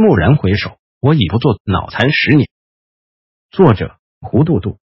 蓦然回首，我已不做脑残十年。作者：胡杜杜。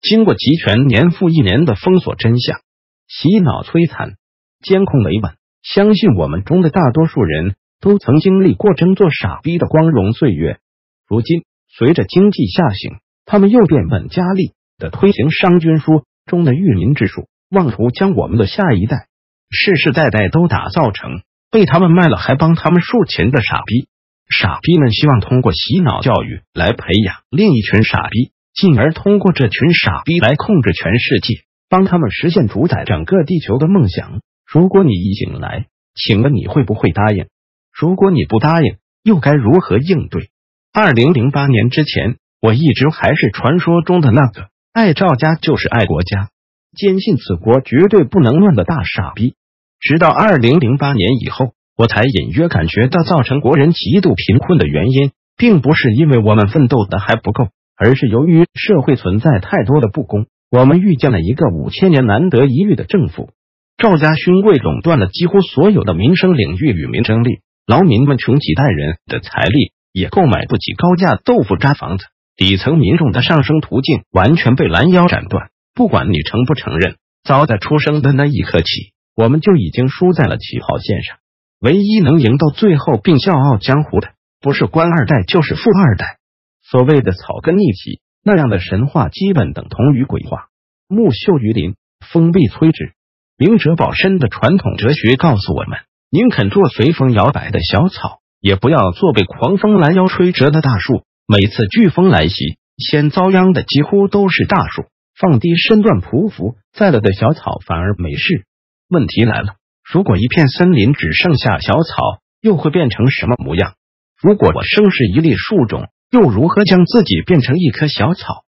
经过集权年复一年的封锁真相、洗脑摧残、监控维稳，相信我们中的大多数人都曾经历过争做傻逼的光荣岁月。如今，随着经济下行，他们又变本加厉的推行商君书中的育民之术，妄图将我们的下一代世世代代都打造成被他们卖了还帮他们数钱的傻逼。傻逼们希望通过洗脑教育来培养另一群傻逼，进而通过这群傻逼来控制全世界，帮他们实现主宰整个地球的梦想。如果你一醒来，请问你会不会答应？如果你不答应，又该如何应对？二零零八年之前，我一直还是传说中的那个爱赵家就是爱国家，坚信此国绝对不能乱的大傻逼。直到二零零八年以后。我才隐约感觉到，造成国人极度贫困的原因，并不是因为我们奋斗的还不够，而是由于社会存在太多的不公。我们遇见了一个五千年难得一遇的政府，赵家勋贵垄断了几乎所有的民生领域与民争利，劳民们穷几代人的财力也购买不起高价豆腐渣房子，底层民众的上升途径完全被拦腰斩断。不管你承不承认，早在出生的那一刻起，我们就已经输在了起跑线上。唯一能赢到最后并笑傲江湖的，不是官二代就是富二代。所谓的草根逆袭那样的神话，基本等同于鬼话。木秀于林，风必摧之。明哲保身的传统哲学告诉我们：宁肯做随风摇摆的小草，也不要做被狂风拦腰吹折的大树。每次飓风来袭，先遭殃的几乎都是大树。放低身段匍匐在了的小草反而没事。问题来了。如果一片森林只剩下小草，又会变成什么模样？如果我生是一粒树种，又如何将自己变成一棵小草？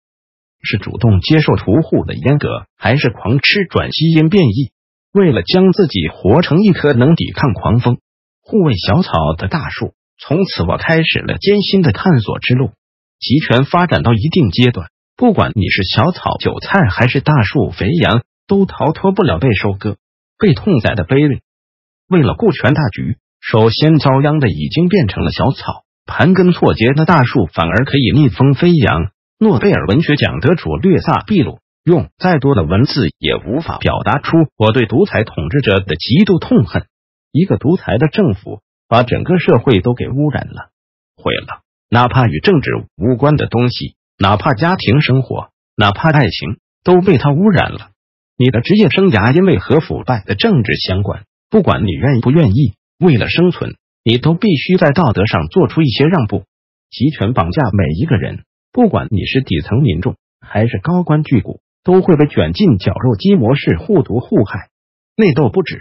是主动接受屠户的阉割，还是狂吃转基因变异？为了将自己活成一棵能抵抗狂风、护卫小草的大树，从此我开始了艰辛的探索之路。集权发展到一定阶段，不管你是小草、韭菜，还是大树、肥羊，都逃脱不了被收割。被痛宰的卑劣，为了顾全大局，首先遭殃的已经变成了小草。盘根错节的大树反而可以逆风飞扬。诺贝尔文学奖得主略萨毕鲁，用再多的文字也无法表达出我对独裁统治者的极度痛恨。一个独裁的政府把整个社会都给污染了、毁了，哪怕与政治无关的东西，哪怕家庭生活，哪怕爱情，都被他污染了。你的职业生涯因为和腐败的政治相关，不管你愿意不愿意，为了生存，你都必须在道德上做出一些让步。集权绑架每一个人，不管你是底层民众还是高官巨贾，都会被卷进绞肉机模式互毒互害。内斗不止，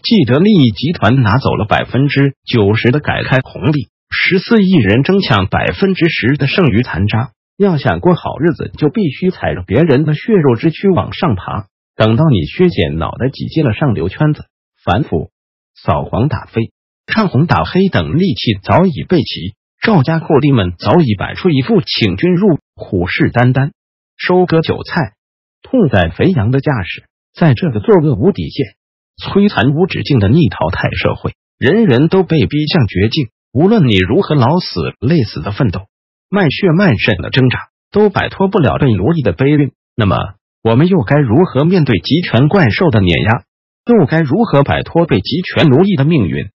既得利益集团拿走了百分之九十的改开红利，十四亿人争抢百分之十的剩余残渣。要想过好日子，就必须踩着别人的血肉之躯往上爬。等到你削减脑袋挤进了上流圈子，反腐、扫黄打非、看红打黑等利器早已备齐，赵家阔弟们早已摆出一副请君入虎视眈眈、收割韭菜、痛宰肥羊的架势。在这个作恶无底线、摧残无止境的逆淘汰社会，人人都被逼向绝境。无论你如何老死累死的奋斗，卖血卖肾的挣扎，都摆脱不了被奴役的悲运。那么。我们又该如何面对集权怪兽的碾压？又该如何摆脱被集权奴役的命运？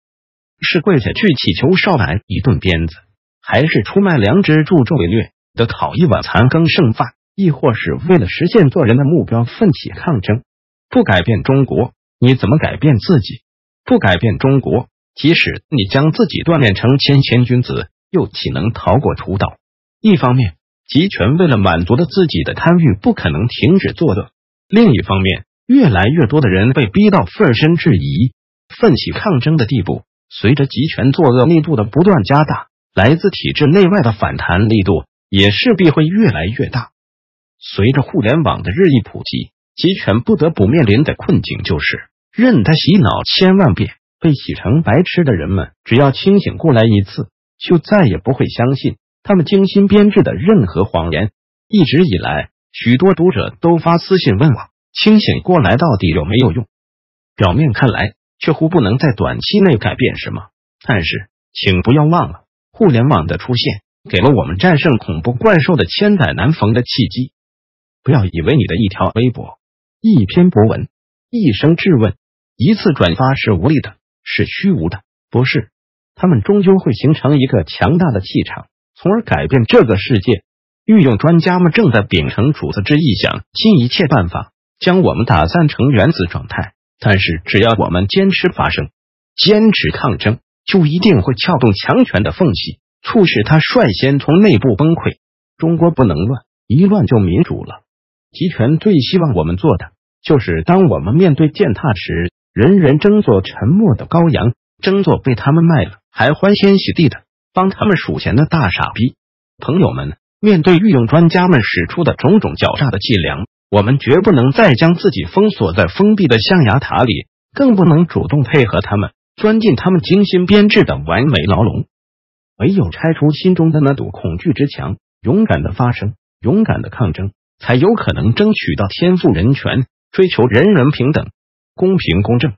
是跪下去祈求少奶一顿鞭子，还是出卖良知助纣为虐的讨一碗残羹剩饭？亦或是为了实现做人的目标奋起抗争？不改变中国，你怎么改变自己？不改变中国，即使你将自己锻炼成谦谦君子，又岂能逃过屠刀？一方面。集权为了满足了自己的贪欲，不可能停止作恶。另一方面，越来越多的人被逼到奋身质疑、奋起抗争的地步。随着集权作恶力度的不断加大，来自体制内外的反弹力度也势必会越来越大。随着互联网的日益普及，集权不得不面临的困境就是：任他洗脑千万遍，被洗成白痴的人们，只要清醒过来一次，就再也不会相信。他们精心编制的任何谎言，一直以来，许多读者都发私信问我：清醒过来到底有没有用？表面看来，似乎不能在短期内改变什么，但是，请不要忘了，互联网的出现，给了我们战胜恐怖怪兽的千载难逢的契机。不要以为你的一条微博、一篇博文、一声质问、一次转发是无力的，是虚无的，不是。他们终究会形成一个强大的气场，从而改变这个世界。御用专家们正在秉承主子之意，想尽一切办法将我们打散成原子状态。但是，只要我们坚持发声、坚持抗争，就一定会撬动强权的缝隙，促使他率先从内部崩溃。中国不能乱，一乱就民主了。集权最希望我们做的，就是当我们面对践踏时，人人争做沉默的羔羊，争做被他们卖了还欢天喜地的帮他们数钱的大傻逼。朋友们。面对御用专家们使出的种种狡诈的伎俩，我们绝不能再将自己封锁在封闭的象牙塔里，更不能主动配合他们钻进他们精心编制的完美牢笼。唯有拆除心中的那堵恐惧之墙，勇敢的发声，勇敢的抗争，才有可能争取到天赋人权，追求人人平等、公平公正、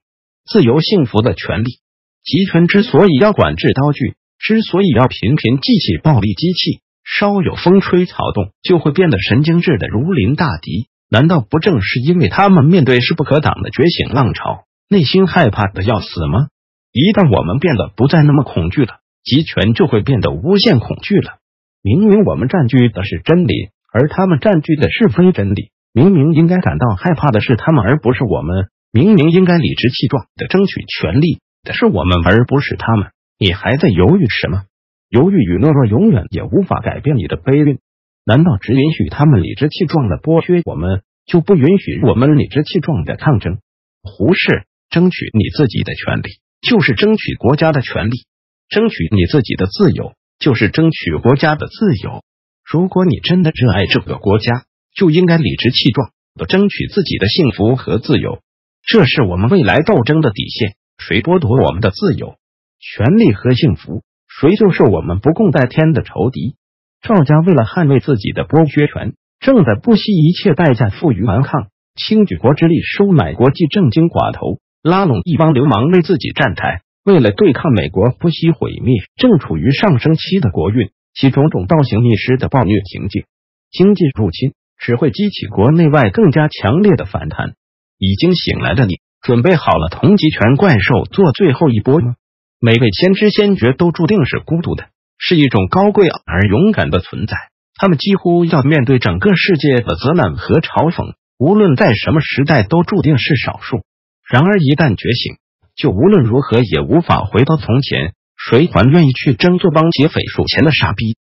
自由幸福的权利。集权之所以要管制刀具，之所以要频频记起暴力机器。稍有风吹草动，就会变得神经质的如临大敌。难道不正是因为他们面对势不可挡的觉醒浪潮，内心害怕的要死吗？一旦我们变得不再那么恐惧了，集权就会变得无限恐惧了。明明我们占据的是真理，而他们占据的是非真理。明明应该感到害怕的是他们，而不是我们。明明应该理直气壮的争取权利的是我们，而不是他们。你还在犹豫什么？犹豫与懦弱永远也无法改变你的悲运。难道只允许他们理直气壮的剥削我们，就不允许我们理直气壮的抗争？胡适，争取你自己的权利，就是争取国家的权利；争取你自己的自由，就是争取国家的自由。如果你真的热爱这个国家，就应该理直气壮的争取自己的幸福和自由。这是我们未来斗争的底线。谁剥夺我们的自由、权利和幸福？谁就是我们不共戴天的仇敌？赵家为了捍卫自己的剥削权，正在不惜一切代价负隅顽抗，倾举国之力收买国际政经寡头，拉拢一帮流氓为自己站台。为了对抗美国不惜毁灭正处于上升期的国运，其种种倒行逆施的暴虐行径，经济入侵只会激起国内外更加强烈的反弹。已经醒来的你，准备好了同级权怪兽做最后一波吗？每位先知先觉都注定是孤独的，是一种高贵而勇敢的存在。他们几乎要面对整个世界的责难和嘲讽，无论在什么时代都注定是少数。然而一旦觉醒，就无论如何也无法回到从前。谁还愿意去争做帮劫匪数钱的傻逼？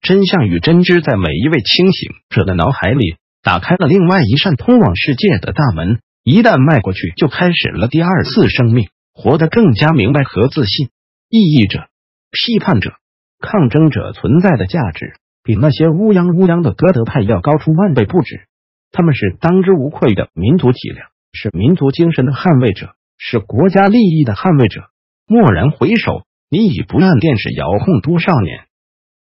真相与真知在每一位清醒者的脑海里打开了另外一扇通往世界的大门，一旦迈过去，就开始了第二次生命。活得更加明白和自信。异议者、批判者、抗争者存在的价值，比那些乌泱乌泱的歌德派要高出万倍不止。他们是当之无愧的民族脊梁，是民族精神的捍卫者，是国家利益的捍卫者。蓦然回首，你已不按电视遥控多少年？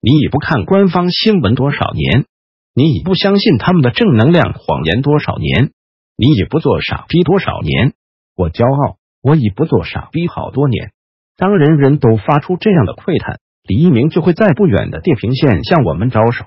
你已不看官方新闻多少年？你已不相信他们的正能量谎言多少年？你已不做傻逼多少年？我骄傲。我已不做傻逼好多年。当人人都发出这样的喟叹，黎明就会在不远的地平线向我们招手。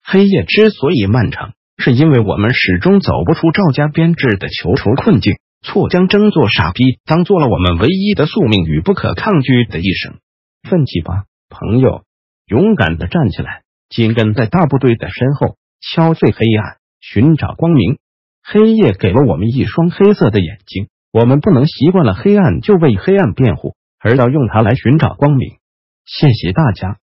黑夜之所以漫长，是因为我们始终走不出赵家编制的囚徒困境，错将争做傻逼当做了我们唯一的宿命与不可抗拒的一生。奋起吧，朋友，勇敢的站起来，紧跟在大部队的身后，敲碎黑暗，寻找光明。黑夜给了我们一双黑色的眼睛。我们不能习惯了黑暗就为黑暗辩护，而要用它来寻找光明。谢谢大家。